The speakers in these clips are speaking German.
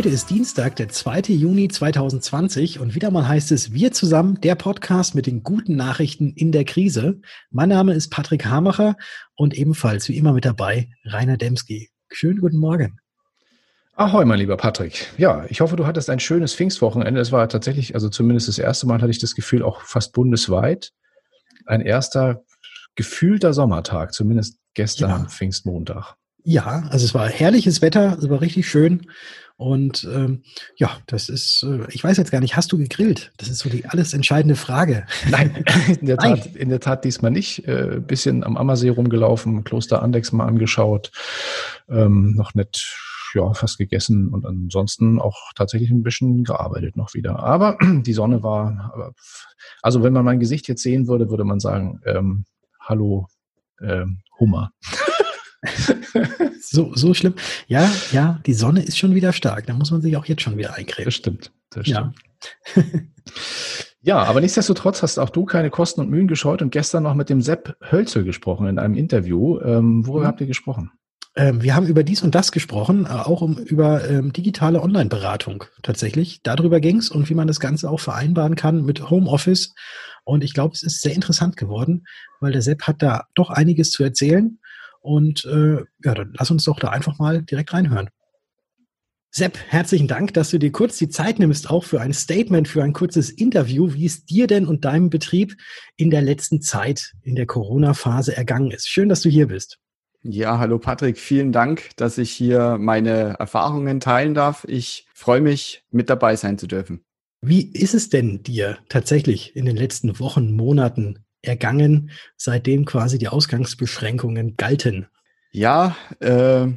Heute ist Dienstag, der 2. Juni 2020 und wieder mal heißt es Wir zusammen, der Podcast mit den guten Nachrichten in der Krise. Mein Name ist Patrick Hamacher und ebenfalls wie immer mit dabei Rainer Demski. Schönen guten Morgen. Ahoi, mein lieber Patrick. Ja, ich hoffe, du hattest ein schönes Pfingstwochenende. Es war tatsächlich, also zumindest das erste Mal hatte ich das Gefühl, auch fast bundesweit. Ein erster gefühlter Sommertag, zumindest gestern ja. Pfingstmontag. Ja, also es war herrliches Wetter, es war richtig schön. Und ähm, ja, das ist, äh, ich weiß jetzt gar nicht, hast du gegrillt? Das ist so die alles entscheidende Frage. Nein, in der Tat, in der Tat diesmal nicht. Äh, bisschen am Ammersee rumgelaufen, Kloster Andex mal angeschaut, ähm, noch nicht, ja, fast gegessen und ansonsten auch tatsächlich ein bisschen gearbeitet noch wieder. Aber die Sonne war, also wenn man mein Gesicht jetzt sehen würde, würde man sagen, ähm, hallo ähm, Hummer. so, so schlimm. Ja, ja, die Sonne ist schon wieder stark. Da muss man sich auch jetzt schon wieder eincremen. Das stimmt. Das stimmt. Ja. ja, aber nichtsdestotrotz hast auch du keine Kosten und Mühen gescheut und gestern noch mit dem Sepp Hölzel gesprochen in einem Interview. Ähm, worüber mhm. habt ihr gesprochen? Ähm, wir haben über dies und das gesprochen, äh, auch um, über ähm, digitale Online-Beratung tatsächlich. Darüber ging es und wie man das Ganze auch vereinbaren kann mit Homeoffice. Und ich glaube, es ist sehr interessant geworden, weil der Sepp hat da doch einiges zu erzählen. Und äh, ja, dann lass uns doch da einfach mal direkt reinhören. Sepp, herzlichen Dank, dass du dir kurz die Zeit nimmst, auch für ein Statement, für ein kurzes Interview, wie es dir denn und deinem Betrieb in der letzten Zeit, in der Corona-Phase ergangen ist. Schön, dass du hier bist. Ja, hallo Patrick, vielen Dank, dass ich hier meine Erfahrungen teilen darf. Ich freue mich, mit dabei sein zu dürfen. Wie ist es denn dir tatsächlich in den letzten Wochen, Monaten ergangen, seitdem quasi die Ausgangsbeschränkungen galten? Ja, äh,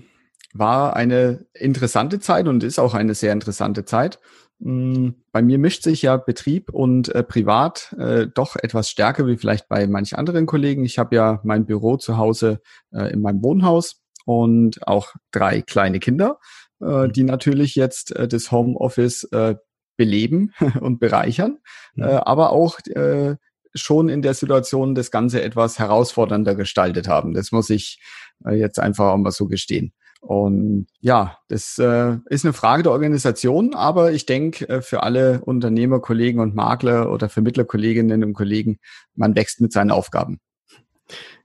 war eine interessante Zeit und ist auch eine sehr interessante Zeit. Hm, bei mir mischt sich ja Betrieb und äh, Privat äh, doch etwas stärker wie vielleicht bei manch anderen Kollegen. Ich habe ja mein Büro zu Hause äh, in meinem Wohnhaus und auch drei kleine Kinder, äh, mhm. die natürlich jetzt äh, das Homeoffice äh, beleben und bereichern, mhm. äh, aber auch äh, schon in der Situation das Ganze etwas herausfordernder gestaltet haben. Das muss ich äh, jetzt einfach auch mal so gestehen. Und ja, das äh, ist eine Frage der Organisation, aber ich denke, äh, für alle Unternehmer, Kollegen und Makler oder Vermittlerkolleginnen und Kollegen, man wächst mit seinen Aufgaben.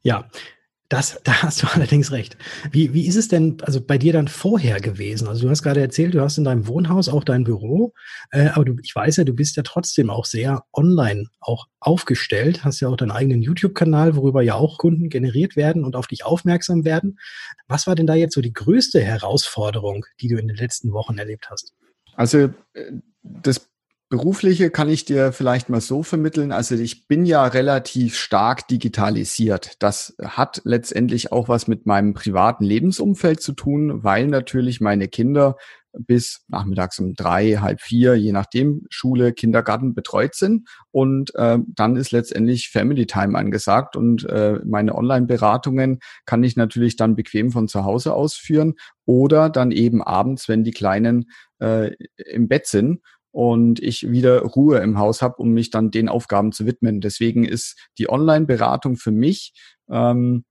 Ja, das, da hast du allerdings recht. Wie, wie ist es denn also bei dir dann vorher gewesen? Also du hast gerade erzählt, du hast in deinem Wohnhaus auch dein Büro, äh, aber du, ich weiß ja, du bist ja trotzdem auch sehr online auch aufgestellt, hast ja auch deinen eigenen YouTube-Kanal, worüber ja auch Kunden generiert werden und auf dich aufmerksam werden. Was war denn da jetzt so die größte Herausforderung, die du in den letzten Wochen erlebt hast? Also äh, das Berufliche kann ich dir vielleicht mal so vermitteln. Also ich bin ja relativ stark digitalisiert. Das hat letztendlich auch was mit meinem privaten Lebensumfeld zu tun, weil natürlich meine Kinder bis nachmittags um drei, halb vier, je nachdem, Schule, Kindergarten betreut sind. Und äh, dann ist letztendlich Family Time angesagt. Und äh, meine Online-Beratungen kann ich natürlich dann bequem von zu Hause ausführen oder dann eben abends, wenn die Kleinen äh, im Bett sind und ich wieder Ruhe im Haus habe, um mich dann den Aufgaben zu widmen. Deswegen ist die Online-Beratung für mich ähm,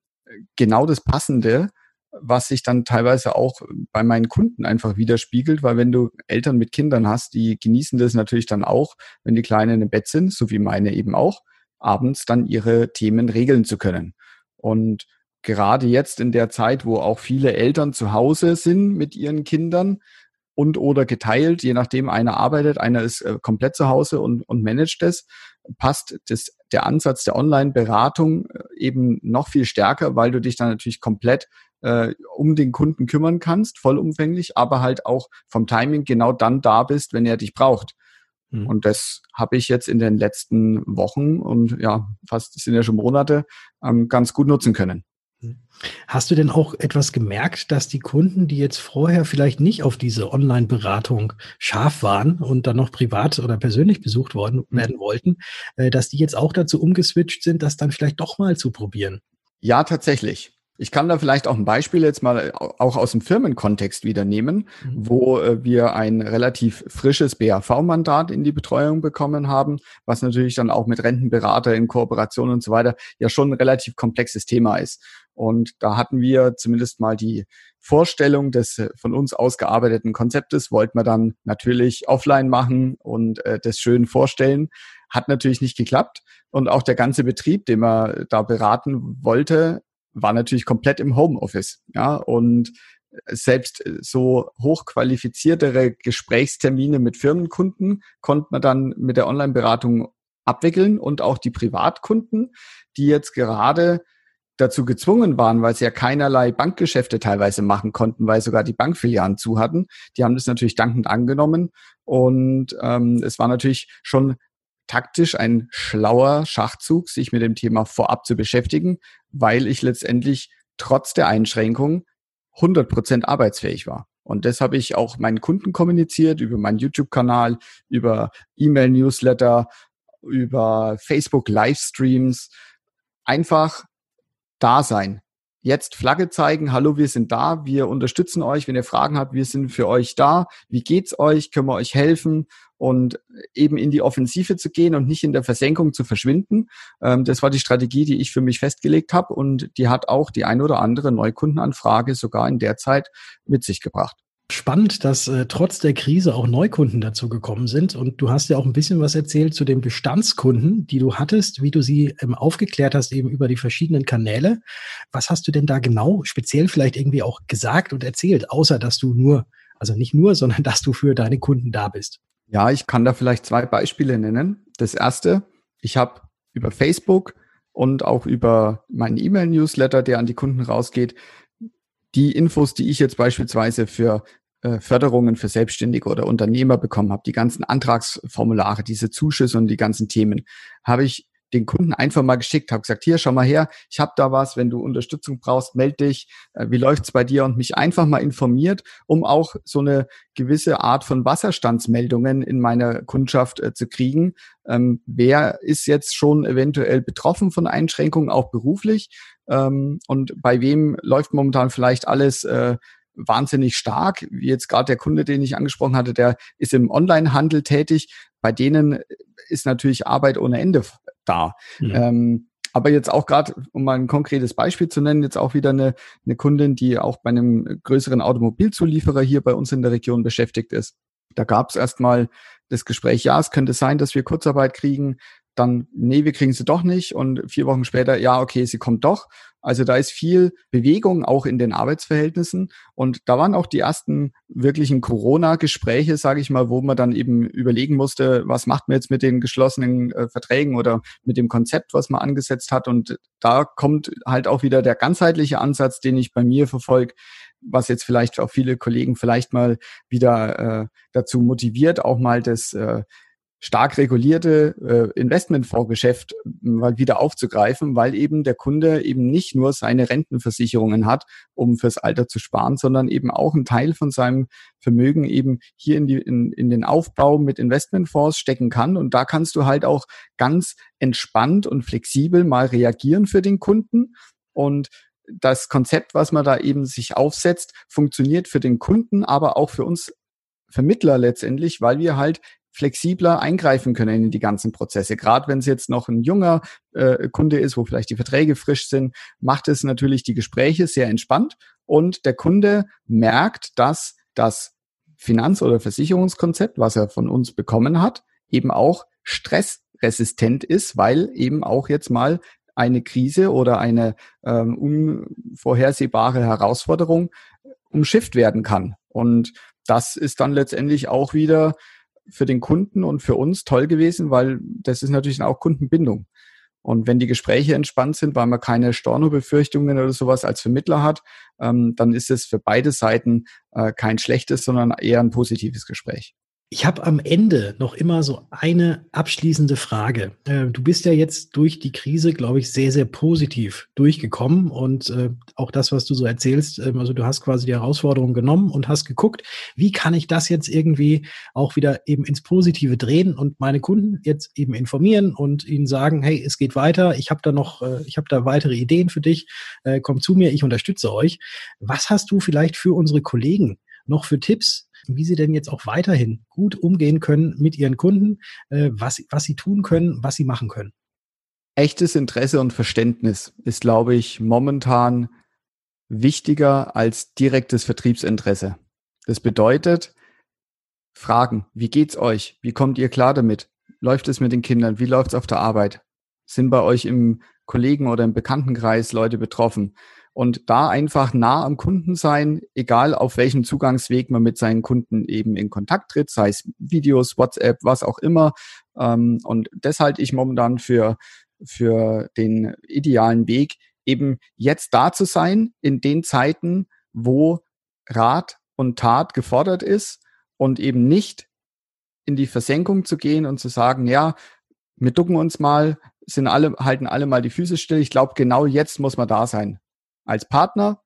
genau das Passende, was sich dann teilweise auch bei meinen Kunden einfach widerspiegelt, weil wenn du Eltern mit Kindern hast, die genießen das natürlich dann auch, wenn die Kleinen im Bett sind, so wie meine eben auch, abends dann ihre Themen regeln zu können. Und gerade jetzt in der Zeit, wo auch viele Eltern zu Hause sind mit ihren Kindern, und oder geteilt, je nachdem einer arbeitet, einer ist äh, komplett zu Hause und, und managt das, passt das, der Ansatz der Online-Beratung äh, eben noch viel stärker, weil du dich dann natürlich komplett äh, um den Kunden kümmern kannst, vollumfänglich, aber halt auch vom Timing genau dann da bist, wenn er dich braucht. Mhm. Und das habe ich jetzt in den letzten Wochen und ja, fast sind ja schon Monate ähm, ganz gut nutzen können. Hast du denn auch etwas gemerkt, dass die Kunden, die jetzt vorher vielleicht nicht auf diese Online-Beratung scharf waren und dann noch privat oder persönlich besucht worden mhm. werden wollten, äh, dass die jetzt auch dazu umgeswitcht sind, das dann vielleicht doch mal zu probieren? Ja, tatsächlich. Ich kann da vielleicht auch ein Beispiel jetzt mal äh, auch aus dem Firmenkontext wieder nehmen, mhm. wo äh, wir ein relativ frisches BAV-Mandat in die Betreuung bekommen haben, was natürlich dann auch mit Rentenberater in Kooperation und so weiter ja schon ein relativ komplexes Thema ist. Und da hatten wir zumindest mal die Vorstellung des äh, von uns ausgearbeiteten Konzeptes, wollten wir dann natürlich offline machen und äh, das schön vorstellen. Hat natürlich nicht geklappt. Und auch der ganze Betrieb, den man da beraten wollte, war natürlich komplett im Homeoffice. Ja, und selbst so hochqualifiziertere Gesprächstermine mit Firmenkunden konnte man dann mit der Online-Beratung abwickeln und auch die Privatkunden, die jetzt gerade dazu gezwungen waren, weil sie ja keinerlei Bankgeschäfte teilweise machen konnten, weil sogar die Bankfilialen zu hatten. Die haben das natürlich dankend angenommen und ähm, es war natürlich schon taktisch ein schlauer Schachzug, sich mit dem Thema vorab zu beschäftigen, weil ich letztendlich trotz der Einschränkung 100 Prozent arbeitsfähig war. Und das habe ich auch meinen Kunden kommuniziert über meinen YouTube-Kanal, über E-Mail-Newsletter, über Facebook-Livestreams. Einfach da sein. Jetzt Flagge zeigen, hallo, wir sind da, wir unterstützen euch, wenn ihr Fragen habt, wir sind für euch da. Wie geht's euch? Können wir euch helfen? Und eben in die Offensive zu gehen und nicht in der Versenkung zu verschwinden. Ähm, das war die Strategie, die ich für mich festgelegt habe und die hat auch die ein oder andere Neukundenanfrage sogar in der Zeit mit sich gebracht spannend, dass äh, trotz der Krise auch Neukunden dazu gekommen sind. Und du hast ja auch ein bisschen was erzählt zu den Bestandskunden, die du hattest, wie du sie ähm, aufgeklärt hast, eben über die verschiedenen Kanäle. Was hast du denn da genau speziell vielleicht irgendwie auch gesagt und erzählt, außer dass du nur, also nicht nur, sondern dass du für deine Kunden da bist? Ja, ich kann da vielleicht zwei Beispiele nennen. Das erste, ich habe über Facebook und auch über meinen E-Mail-Newsletter, der an die Kunden rausgeht, die Infos, die ich jetzt beispielsweise für äh, Förderungen für Selbstständige oder Unternehmer bekommen habe, die ganzen Antragsformulare, diese Zuschüsse und die ganzen Themen, habe ich den Kunden einfach mal geschickt, habe gesagt, hier, schau mal her, ich habe da was, wenn du Unterstützung brauchst, meld dich, äh, wie läuft's bei dir und mich einfach mal informiert, um auch so eine gewisse Art von Wasserstandsmeldungen in meiner Kundschaft äh, zu kriegen. Ähm, wer ist jetzt schon eventuell betroffen von Einschränkungen, auch beruflich? Ähm, und bei wem läuft momentan vielleicht alles äh, wahnsinnig stark. Wie jetzt gerade der Kunde, den ich angesprochen hatte, der ist im Onlinehandel tätig. Bei denen ist natürlich Arbeit ohne Ende da. Mhm. Ähm, aber jetzt auch gerade, um mal ein konkretes Beispiel zu nennen, jetzt auch wieder eine, eine Kundin, die auch bei einem größeren Automobilzulieferer hier bei uns in der Region beschäftigt ist. Da gab es erstmal das Gespräch, ja, es könnte sein, dass wir Kurzarbeit kriegen dann, nee, wir kriegen sie doch nicht. Und vier Wochen später, ja, okay, sie kommt doch. Also da ist viel Bewegung auch in den Arbeitsverhältnissen. Und da waren auch die ersten wirklichen Corona-Gespräche, sage ich mal, wo man dann eben überlegen musste, was macht man jetzt mit den geschlossenen äh, Verträgen oder mit dem Konzept, was man angesetzt hat. Und da kommt halt auch wieder der ganzheitliche Ansatz, den ich bei mir verfolge, was jetzt vielleicht auch viele Kollegen vielleicht mal wieder äh, dazu motiviert, auch mal das äh, stark regulierte äh, Investmentfondsgeschäft mal wieder aufzugreifen, weil eben der Kunde eben nicht nur seine Rentenversicherungen hat, um fürs Alter zu sparen, sondern eben auch einen Teil von seinem Vermögen eben hier in, die, in, in den Aufbau mit Investmentfonds stecken kann. Und da kannst du halt auch ganz entspannt und flexibel mal reagieren für den Kunden. Und das Konzept, was man da eben sich aufsetzt, funktioniert für den Kunden, aber auch für uns Vermittler letztendlich, weil wir halt flexibler eingreifen können in die ganzen Prozesse. Gerade wenn es jetzt noch ein junger äh, Kunde ist, wo vielleicht die Verträge frisch sind, macht es natürlich die Gespräche sehr entspannt und der Kunde merkt, dass das Finanz- oder Versicherungskonzept, was er von uns bekommen hat, eben auch stressresistent ist, weil eben auch jetzt mal eine Krise oder eine ähm, unvorhersehbare Herausforderung umschifft werden kann. Und das ist dann letztendlich auch wieder für den Kunden und für uns toll gewesen, weil das ist natürlich auch Kundenbindung. Und wenn die Gespräche entspannt sind, weil man keine Storno-Befürchtungen oder sowas als Vermittler hat, ähm, dann ist es für beide Seiten äh, kein schlechtes, sondern eher ein positives Gespräch. Ich habe am Ende noch immer so eine abschließende Frage. Äh, du bist ja jetzt durch die Krise, glaube ich, sehr, sehr positiv durchgekommen und äh, auch das, was du so erzählst, äh, also du hast quasi die Herausforderung genommen und hast geguckt, wie kann ich das jetzt irgendwie auch wieder eben ins Positive drehen und meine Kunden jetzt eben informieren und ihnen sagen, hey, es geht weiter, ich habe da noch, äh, ich habe da weitere Ideen für dich, komm zu mir, ich unterstütze euch. Was hast du vielleicht für unsere Kollegen noch für Tipps, wie sie denn jetzt auch weiterhin gut umgehen können mit ihren Kunden, äh, was, was sie tun können, was sie machen können. echtes Interesse und Verständnis ist, glaube ich, momentan wichtiger als direktes Vertriebsinteresse. Das bedeutet, Fragen, wie geht's euch? Wie kommt ihr klar damit? Läuft es mit den Kindern? Wie läuft's auf der Arbeit? Sind bei euch im Kollegen oder im Bekanntenkreis Leute betroffen? Und da einfach nah am Kunden sein, egal auf welchem Zugangsweg man mit seinen Kunden eben in Kontakt tritt, sei es Videos, WhatsApp, was auch immer. Ähm, und das halte ich momentan für, für den idealen Weg, eben jetzt da zu sein in den Zeiten, wo Rat und Tat gefordert ist und eben nicht in die Versenkung zu gehen und zu sagen, ja, wir ducken uns mal, sind alle, halten alle mal die Füße still. Ich glaube, genau jetzt muss man da sein als Partner,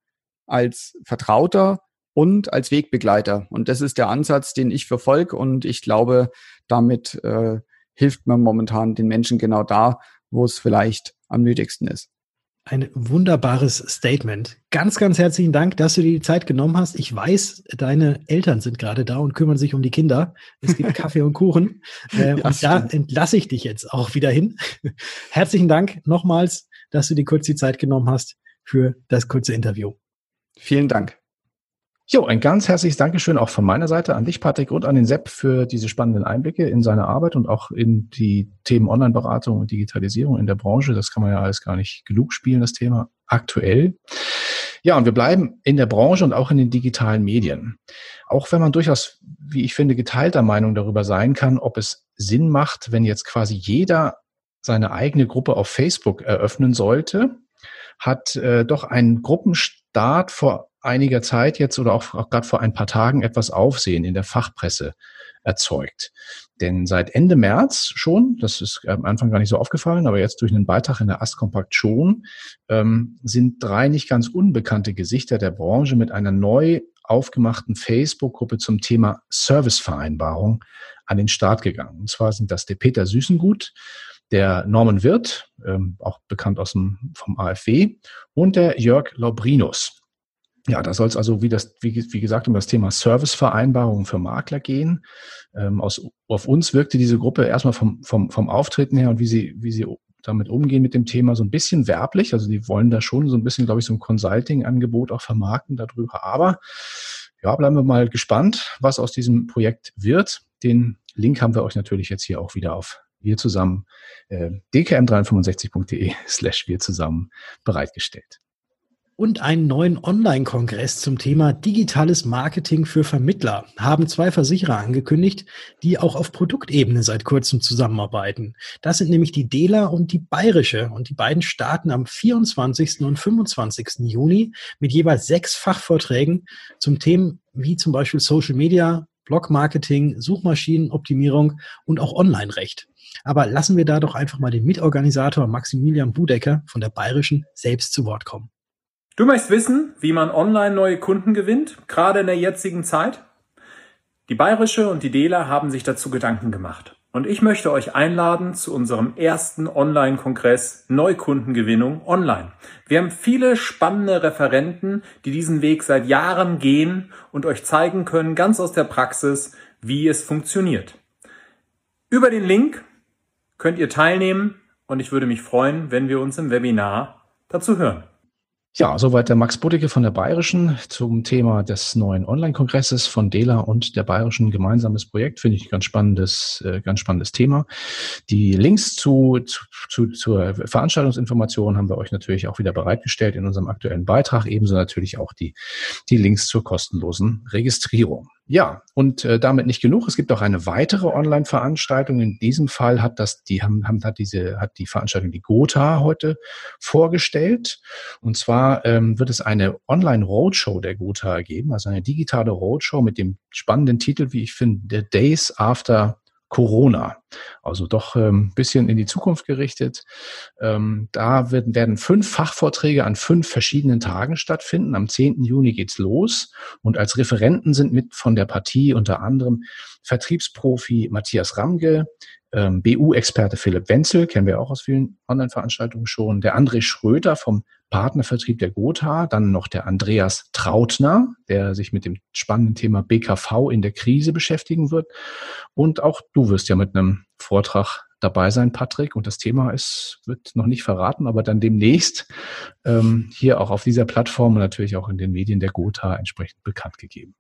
als Vertrauter und als Wegbegleiter. Und das ist der Ansatz, den ich verfolge. Und ich glaube, damit äh, hilft man momentan den Menschen genau da, wo es vielleicht am nötigsten ist. Ein wunderbares Statement. Ganz, ganz herzlichen Dank, dass du dir die Zeit genommen hast. Ich weiß, deine Eltern sind gerade da und kümmern sich um die Kinder. Es gibt Kaffee und Kuchen. Äh, ja, und da entlasse ich dich jetzt auch wieder hin. Herzlichen Dank nochmals, dass du dir kurz die Zeit genommen hast für das kurze Interview. Vielen Dank. Jo, ein ganz herzliches Dankeschön auch von meiner Seite an dich, Patrick, und an den Sepp für diese spannenden Einblicke in seine Arbeit und auch in die Themen Online-Beratung und Digitalisierung in der Branche. Das kann man ja alles gar nicht genug spielen, das Thema aktuell. Ja, und wir bleiben in der Branche und auch in den digitalen Medien. Auch wenn man durchaus, wie ich finde, geteilter Meinung darüber sein kann, ob es Sinn macht, wenn jetzt quasi jeder seine eigene Gruppe auf Facebook eröffnen sollte, hat äh, doch ein Gruppenstart vor einiger Zeit jetzt oder auch, auch gerade vor ein paar Tagen etwas Aufsehen in der Fachpresse erzeugt. Denn seit Ende März schon, das ist am Anfang gar nicht so aufgefallen, aber jetzt durch einen Beitrag in der Astkompakt schon, ähm, sind drei nicht ganz unbekannte Gesichter der Branche mit einer neu aufgemachten Facebook-Gruppe zum Thema Servicevereinbarung an den Start gegangen. Und zwar sind das der Peter Süßengut, der Norman Wirth, ähm, auch bekannt aus dem, vom AfW, und der Jörg Laubrinus. Ja, da soll es also, wie, das, wie, wie gesagt, um das Thema Servicevereinbarungen für Makler gehen. Ähm, aus, auf uns wirkte diese Gruppe erstmal vom, vom, vom Auftreten her und wie sie, wie sie damit umgehen mit dem Thema so ein bisschen werblich. Also die wollen da schon so ein bisschen, glaube ich, so ein Consulting-Angebot auch vermarkten darüber. Aber ja, bleiben wir mal gespannt, was aus diesem Projekt wird. Den Link haben wir euch natürlich jetzt hier auch wieder auf wir zusammen äh, dkm365.de slash wir zusammen bereitgestellt. Und einen neuen Online-Kongress zum Thema digitales Marketing für Vermittler haben zwei Versicherer angekündigt, die auch auf Produktebene seit kurzem zusammenarbeiten. Das sind nämlich die DELA und die Bayerische. Und die beiden starten am 24. und 25. Juni mit jeweils sechs Fachvorträgen zum Themen wie zum Beispiel Social Media, Blog-Marketing, Suchmaschinenoptimierung und auch Online-Recht. Aber lassen wir da doch einfach mal den Mitorganisator Maximilian Budecker von der Bayerischen selbst zu Wort kommen. Du möchtest wissen, wie man online neue Kunden gewinnt, gerade in der jetzigen Zeit? Die Bayerische und die Dela haben sich dazu Gedanken gemacht. Und ich möchte euch einladen zu unserem ersten Online-Kongress Neukundengewinnung online. Wir haben viele spannende Referenten, die diesen Weg seit Jahren gehen und euch zeigen können, ganz aus der Praxis, wie es funktioniert. Über den Link könnt ihr teilnehmen und ich würde mich freuen, wenn wir uns im Webinar dazu hören. Ja, soweit der Max Buddicke von der Bayerischen zum Thema des neuen Online-Kongresses von Dela und der Bayerischen gemeinsames Projekt. Finde ich ein ganz spannendes, äh, ganz spannendes Thema. Die Links zu, zu, zu, zur Veranstaltungsinformation haben wir euch natürlich auch wieder bereitgestellt in unserem aktuellen Beitrag. Ebenso natürlich auch die, die Links zur kostenlosen Registrierung. Ja, und äh, damit nicht genug. Es gibt auch eine weitere Online-Veranstaltung. In diesem Fall hat das, die haben, haben hat diese, hat die Veranstaltung die Gotha heute vorgestellt. Und zwar ähm, wird es eine Online-Roadshow der Gotha geben, also eine digitale Roadshow mit dem spannenden Titel, wie ich finde, The Days After Corona. Also doch ein ähm, bisschen in die Zukunft gerichtet. Ähm, da werden, werden fünf Fachvorträge an fünf verschiedenen Tagen stattfinden. Am 10. Juni geht's los. Und als Referenten sind mit von der Partie unter anderem Vertriebsprofi Matthias Ramge, ähm, BU-Experte Philipp Wenzel, kennen wir auch aus vielen Online-Veranstaltungen schon, der André Schröter vom Partnervertrieb der Gotha, dann noch der Andreas Trautner, der sich mit dem spannenden Thema BKV in der Krise beschäftigen wird. Und auch du wirst ja mit einem Vortrag dabei sein, Patrick. Und das Thema ist, wird noch nicht verraten, aber dann demnächst ähm, hier auch auf dieser Plattform und natürlich auch in den Medien der Gotha entsprechend bekannt gegeben.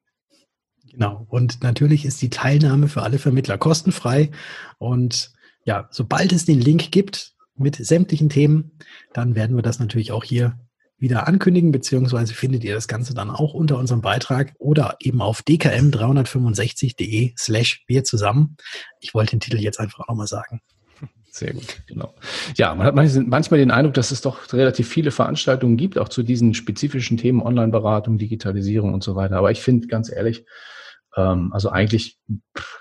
Genau. Und natürlich ist die Teilnahme für alle Vermittler kostenfrei. Und ja, sobald es den Link gibt mit sämtlichen Themen, dann werden wir das natürlich auch hier wieder ankündigen, beziehungsweise findet ihr das Ganze dann auch unter unserem Beitrag oder eben auf dkm365.de slash wir zusammen. Ich wollte den Titel jetzt einfach nochmal sagen. Sehr gut, genau. Ja, man hat manchmal den Eindruck, dass es doch relativ viele Veranstaltungen gibt, auch zu diesen spezifischen Themen Online-Beratung, Digitalisierung und so weiter. Aber ich finde ganz ehrlich, also eigentlich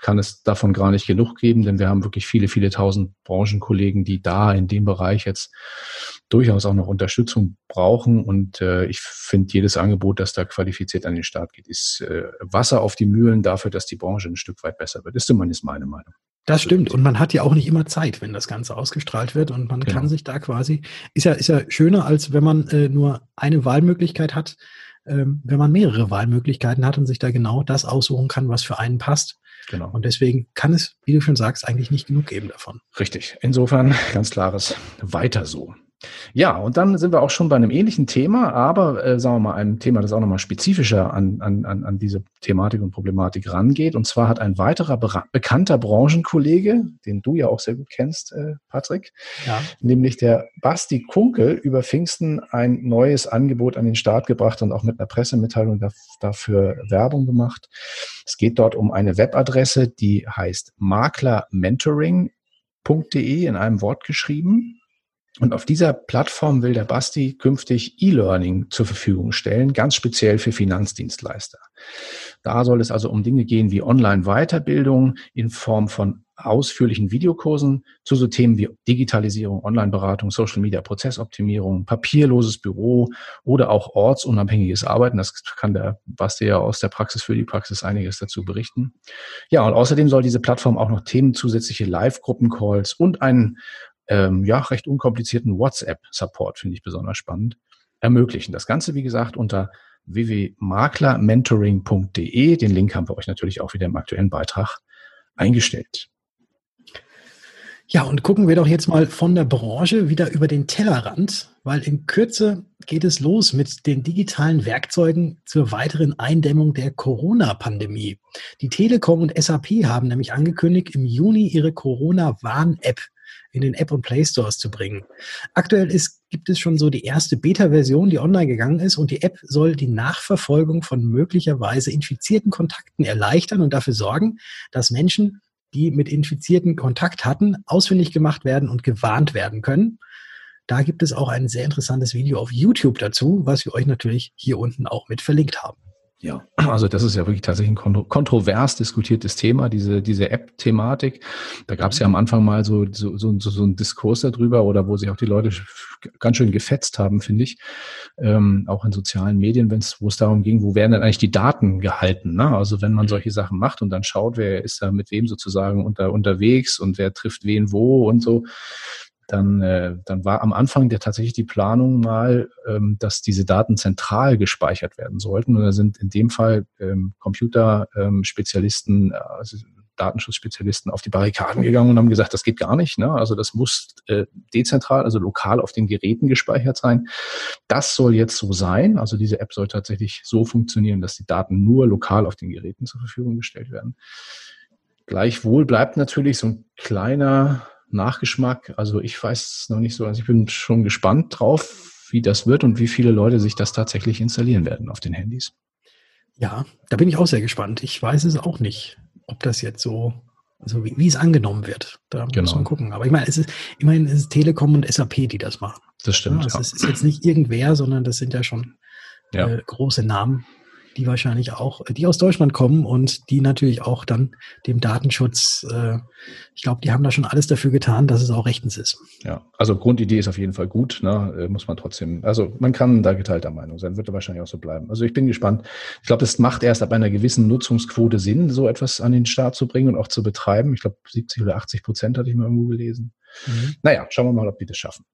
kann es davon gar nicht genug geben, denn wir haben wirklich viele, viele tausend Branchenkollegen, die da in dem Bereich jetzt durchaus auch noch Unterstützung brauchen. Und äh, ich finde, jedes Angebot, das da qualifiziert an den Start geht, ist äh, Wasser auf die Mühlen dafür, dass die Branche ein Stück weit besser wird. Ist zumindest meine Meinung. Das stimmt. Und man hat ja auch nicht immer Zeit, wenn das Ganze ausgestrahlt wird. Und man genau. kann sich da quasi, ist ja, ist ja schöner, als wenn man äh, nur eine Wahlmöglichkeit hat, ähm, wenn man mehrere Wahlmöglichkeiten hat und sich da genau das aussuchen kann, was für einen passt. Genau. Und deswegen kann es, wie du schon sagst, eigentlich nicht genug geben davon. Richtig. Insofern ganz klares Weiter so. Ja, und dann sind wir auch schon bei einem ähnlichen Thema, aber äh, sagen wir mal einem Thema, das auch nochmal spezifischer an, an, an diese Thematik und Problematik rangeht. Und zwar hat ein weiterer bekannter Branchenkollege, den du ja auch sehr gut kennst, äh, Patrick, ja. nämlich der Basti Kunkel über Pfingsten ein neues Angebot an den Start gebracht und auch mit einer Pressemitteilung da, dafür Werbung gemacht. Es geht dort um eine Webadresse, die heißt maklermentoring.de in einem Wort geschrieben. Und auf dieser Plattform will der Basti künftig E-Learning zur Verfügung stellen, ganz speziell für Finanzdienstleister. Da soll es also um Dinge gehen wie Online-Weiterbildung in Form von ausführlichen Videokursen zu so Themen wie Digitalisierung, Online-Beratung, Social-Media-Prozessoptimierung, papierloses Büro oder auch ortsunabhängiges Arbeiten. Das kann der Basti ja aus der Praxis für die Praxis einiges dazu berichten. Ja, und außerdem soll diese Plattform auch noch Themen zusätzliche Live-Gruppencalls und einen ähm, ja, recht unkomplizierten WhatsApp-Support, finde ich besonders spannend, ermöglichen. Das Ganze, wie gesagt, unter www.maklermentoring.de. Den Link haben wir euch natürlich auch wieder im aktuellen Beitrag eingestellt. Ja, und gucken wir doch jetzt mal von der Branche wieder über den Tellerrand, weil in Kürze geht es los mit den digitalen Werkzeugen zur weiteren Eindämmung der Corona-Pandemie. Die Telekom und SAP haben nämlich angekündigt, im Juni ihre Corona-Warn-App in den App und Play Stores zu bringen. Aktuell ist, gibt es schon so die erste Beta-Version, die online gegangen ist und die App soll die Nachverfolgung von möglicherweise infizierten Kontakten erleichtern und dafür sorgen, dass Menschen, die mit Infizierten Kontakt hatten, ausfindig gemacht werden und gewarnt werden können. Da gibt es auch ein sehr interessantes Video auf YouTube dazu, was wir euch natürlich hier unten auch mit verlinkt haben. Ja, also das ist ja wirklich tatsächlich ein kontrovers diskutiertes Thema, diese, diese App-Thematik. Da gab es ja am Anfang mal so, so, so, so einen Diskurs darüber oder wo sich auch die Leute ganz schön gefetzt haben, finde ich. Ähm, auch in sozialen Medien, wenn's, wo es darum ging, wo werden denn eigentlich die Daten gehalten? Ne? Also wenn man solche Sachen macht und dann schaut, wer ist da mit wem sozusagen unter, unterwegs und wer trifft wen wo und so dann, äh, dann war am Anfang der tatsächlich die Planung mal, ähm, dass diese Daten zentral gespeichert werden sollten. Und da sind in dem Fall ähm, Computerspezialisten, ähm, also Datenschutzspezialisten auf die Barrikaden gegangen und haben gesagt, das geht gar nicht. Ne? Also das muss äh, dezentral, also lokal auf den Geräten gespeichert sein. Das soll jetzt so sein. Also diese App soll tatsächlich so funktionieren, dass die Daten nur lokal auf den Geräten zur Verfügung gestellt werden. Gleichwohl bleibt natürlich so ein kleiner Nachgeschmack. Also ich weiß noch nicht so. Also ich bin schon gespannt drauf, wie das wird und wie viele Leute sich das tatsächlich installieren werden auf den Handys. Ja, da bin ich auch sehr gespannt. Ich weiß es auch nicht, ob das jetzt so, also wie, wie es angenommen wird. Da genau. muss man gucken. Aber ich meine, es ist immerhin ist es Telekom und SAP, die das machen. Das stimmt. Ja, also ja. Es ist jetzt nicht irgendwer, sondern das sind ja schon ja. Äh, große Namen die wahrscheinlich auch, die aus Deutschland kommen und die natürlich auch dann dem Datenschutz, äh, ich glaube, die haben da schon alles dafür getan, dass es auch rechtens ist. Ja, also Grundidee ist auf jeden Fall gut, ne? Äh, muss man trotzdem, also man kann da geteilter Meinung sein, wird wahrscheinlich auch so bleiben. Also ich bin gespannt. Ich glaube, es macht erst ab einer gewissen Nutzungsquote Sinn, so etwas an den Start zu bringen und auch zu betreiben. Ich glaube, 70 oder 80 Prozent hatte ich mal irgendwo gelesen. Mhm. Naja, schauen wir mal, ob die das schaffen.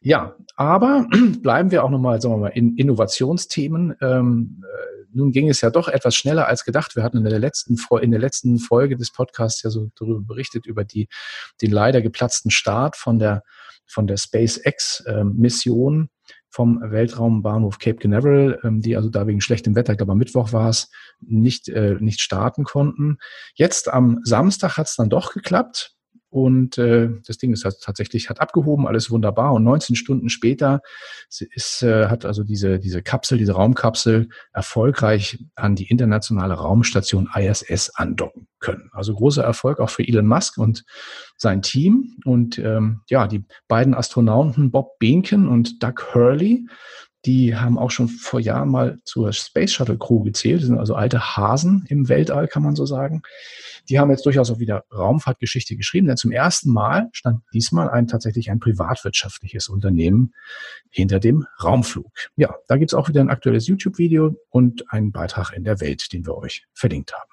Ja, aber bleiben wir auch nochmal, sagen wir mal, in Innovationsthemen. Ähm, äh, nun ging es ja doch etwas schneller als gedacht. Wir hatten in der letzten, in der letzten Folge des Podcasts ja so darüber berichtet, über die, den leider geplatzten Start von der, von der SpaceX-Mission ähm, vom Weltraumbahnhof Cape Canaveral, ähm, die also da wegen schlechtem Wetter, ich glaube am Mittwoch war es, nicht, äh, nicht starten konnten. Jetzt am Samstag hat es dann doch geklappt. Und äh, das Ding ist halt tatsächlich hat abgehoben, alles wunderbar. Und 19 Stunden später ist, äh, hat also diese, diese Kapsel, diese Raumkapsel erfolgreich an die internationale Raumstation ISS andocken können. Also großer Erfolg auch für Elon Musk und sein Team. Und ähm, ja, die beiden Astronauten Bob Behnken und Doug Hurley die haben auch schon vor Jahren mal zur Space Shuttle Crew gezählt. Die sind also alte Hasen im Weltall, kann man so sagen. Die haben jetzt durchaus auch wieder Raumfahrtgeschichte geschrieben, denn zum ersten Mal stand diesmal ein tatsächlich ein privatwirtschaftliches Unternehmen hinter dem Raumflug. Ja, da gibt's auch wieder ein aktuelles YouTube-Video und einen Beitrag in der Welt, den wir euch verlinkt haben.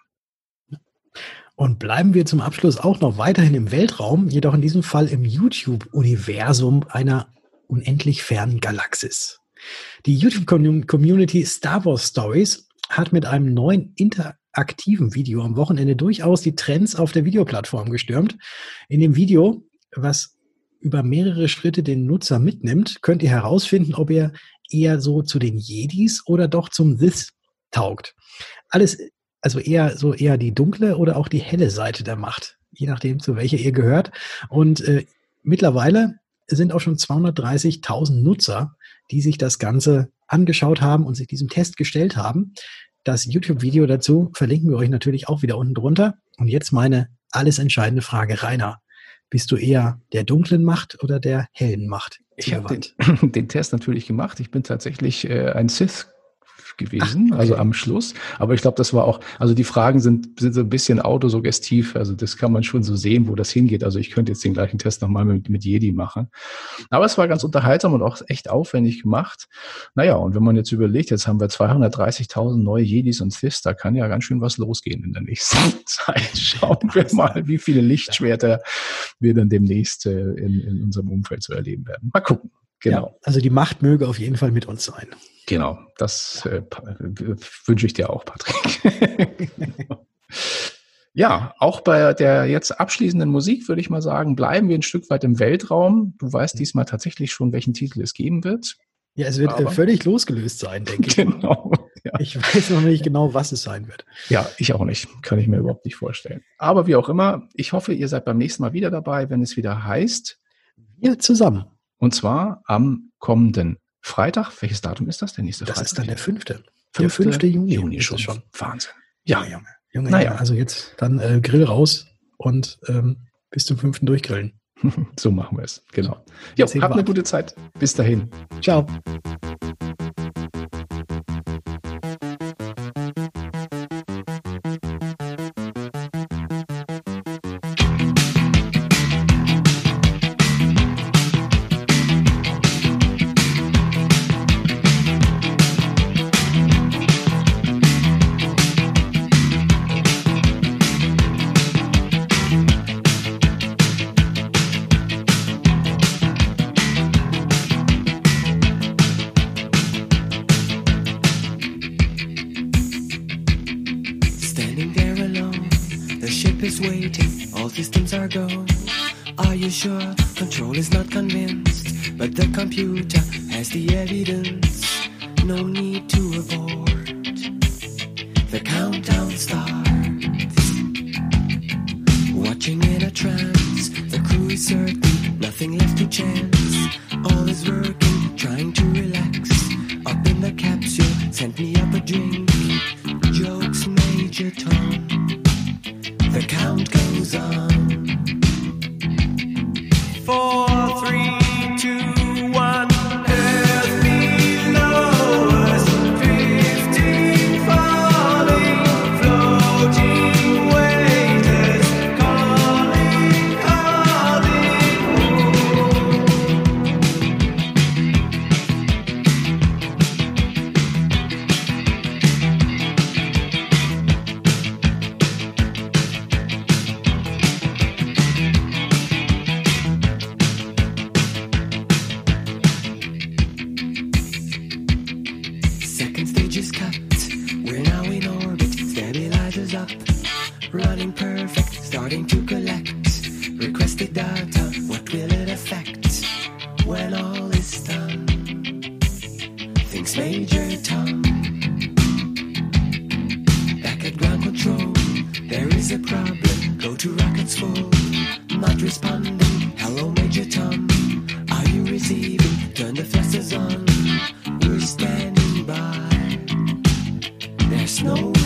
Und bleiben wir zum Abschluss auch noch weiterhin im Weltraum, jedoch in diesem Fall im YouTube-Universum einer unendlich fernen Galaxis. Die YouTube-Community Star Wars Stories hat mit einem neuen interaktiven Video am Wochenende durchaus die Trends auf der Videoplattform gestürmt. In dem Video, was über mehrere Schritte den Nutzer mitnimmt, könnt ihr herausfinden, ob ihr eher so zu den Jedis oder doch zum This taugt. Alles, also eher so eher die dunkle oder auch die helle Seite der Macht, je nachdem, zu welcher ihr gehört. Und äh, mittlerweile sind auch schon 230.000 Nutzer die sich das Ganze angeschaut haben und sich diesem Test gestellt haben. Das YouTube-Video dazu verlinken wir euch natürlich auch wieder unten drunter. Und jetzt meine alles entscheidende Frage, Rainer. Bist du eher der dunklen Macht oder der hellen Macht? Ich habe den, den, Test natürlich gemacht. Ich bin tatsächlich äh, ein Sith gewesen, Ach, also am Schluss. Aber ich glaube, das war auch, also die Fragen sind, sind so ein bisschen autosuggestiv, also das kann man schon so sehen, wo das hingeht. Also ich könnte jetzt den gleichen Test nochmal mit, mit Jedi machen. Aber es war ganz unterhaltsam und auch echt aufwendig gemacht. Naja, und wenn man jetzt überlegt, jetzt haben wir 230.000 neue Jedis und Siths, da kann ja ganz schön was losgehen in der nächsten Zeit. Schauen wir mal, wie viele Lichtschwerter wir dann demnächst äh, in, in unserem Umfeld zu erleben werden. Mal gucken. Genau. Ja, also die Macht möge auf jeden Fall mit uns sein. Genau, das äh, wünsche ich dir auch, Patrick. ja, auch bei der jetzt abschließenden Musik würde ich mal sagen, bleiben wir ein Stück weit im Weltraum. Du weißt mhm. diesmal tatsächlich schon, welchen Titel es geben wird. Ja, es wird äh, Aber, völlig losgelöst sein, denke ich. Genau. Ja. Ich weiß noch nicht genau, was es sein wird. Ja, ich auch nicht. Kann ich mir überhaupt nicht vorstellen. Aber wie auch immer, ich hoffe, ihr seid beim nächsten Mal wieder dabei, wenn es wieder heißt. Wir zusammen. Und zwar am kommenden Freitag, welches Datum ist das? Der nächste das Freitag? Das ist dann der fünfte. Der fünfte Juni, Juni schon. schon. Wahnsinn. Ja, Junge. Junge, naja. also jetzt dann äh, Grill raus und ähm, bis zum fünften durchgrillen. so machen wir es. Genau. Ja, habt eine gute Zeit. Bis dahin. Ciao. ship is waiting, all systems are go. Are you sure? Control is not convinced, but the computer has the evidence. No need to abort. The countdown starts. Watching in a trance, the crew is certain, nothing left to chance. snow.